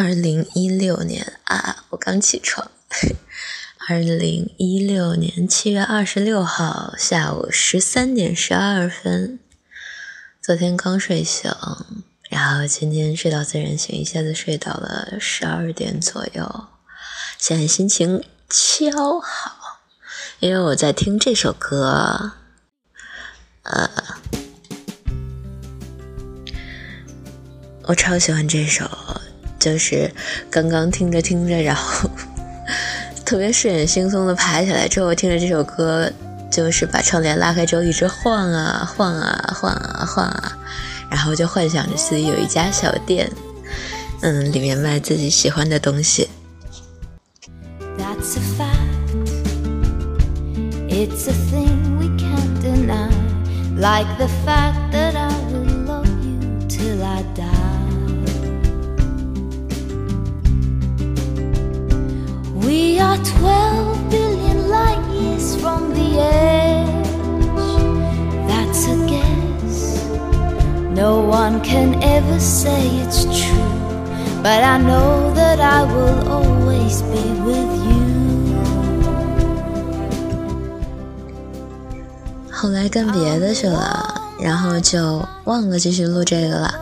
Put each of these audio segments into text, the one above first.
二零一六年啊，我刚起床。二零一六年七月二十六号下午十三点十二分，昨天刚睡醒，然后今天睡到自然醒，一下子睡到了十二点左右。现在心情超好，因为我在听这首歌，呃，我超喜欢这首。就是刚刚听着听着，然后 特别睡眼惺忪的爬起来之后，听着这首歌，就是把窗帘拉开之后一直晃啊晃啊晃啊晃啊，然后就幻想着自己有一家小店，嗯，里面卖自己喜欢的东西。We are twelve billion light years from the edge. That's a guess. No one can ever say it's true. But I know that I will always be with you. 后来干别的去了，然后就忘了继续录这个了。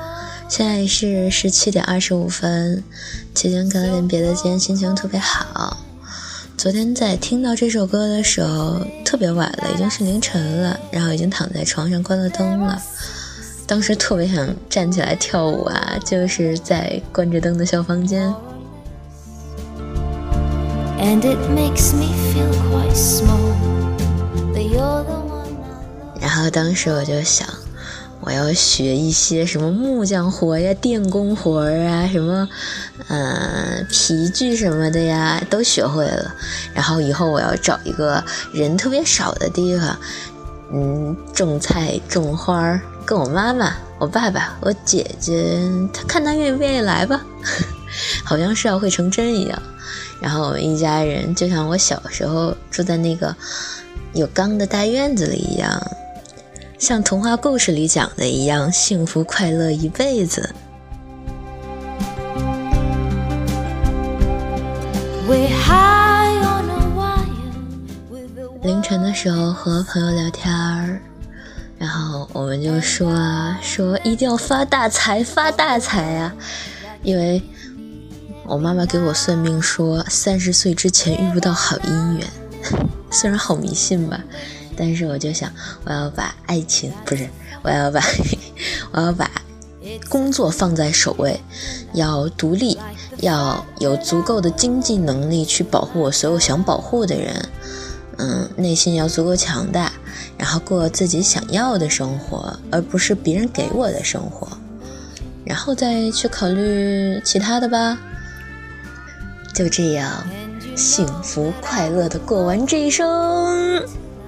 现在是十七点二十五分，期间干了点别的，今天心情特别好。昨天在听到这首歌的时候，特别晚了，已经是凌晨了，然后已经躺在床上关了灯了。当时特别想站起来跳舞啊，就是在关着灯的小房间。然后当时我就想。我要学一些什么木匠活呀、电工活啊，什么，嗯，皮具什么的呀，都学会了。然后以后我要找一个人特别少的地方，嗯，种菜、种花儿，跟我妈妈、我爸爸、我姐姐，他看他愿不愿意来吧，好像是要会成真一样。然后我们一家人就像我小时候住在那个有缸的大院子里一样。像童话故事里讲的一样，幸福快乐一辈子。凌晨的时候和朋友聊天儿，然后我们就说啊说一定要发大财，发大财呀！因为我妈妈给我算命说，三十岁之前遇不到好姻缘，虽然好迷信吧。但是我就想，我要把爱情不是，我要把 我要把工作放在首位，要独立，要有足够的经济能力去保护我所有想保护的人，嗯，内心要足够强大，然后过自己想要的生活，而不是别人给我的生活，然后再去考虑其他的吧。就这样，幸福快乐的过完这一生。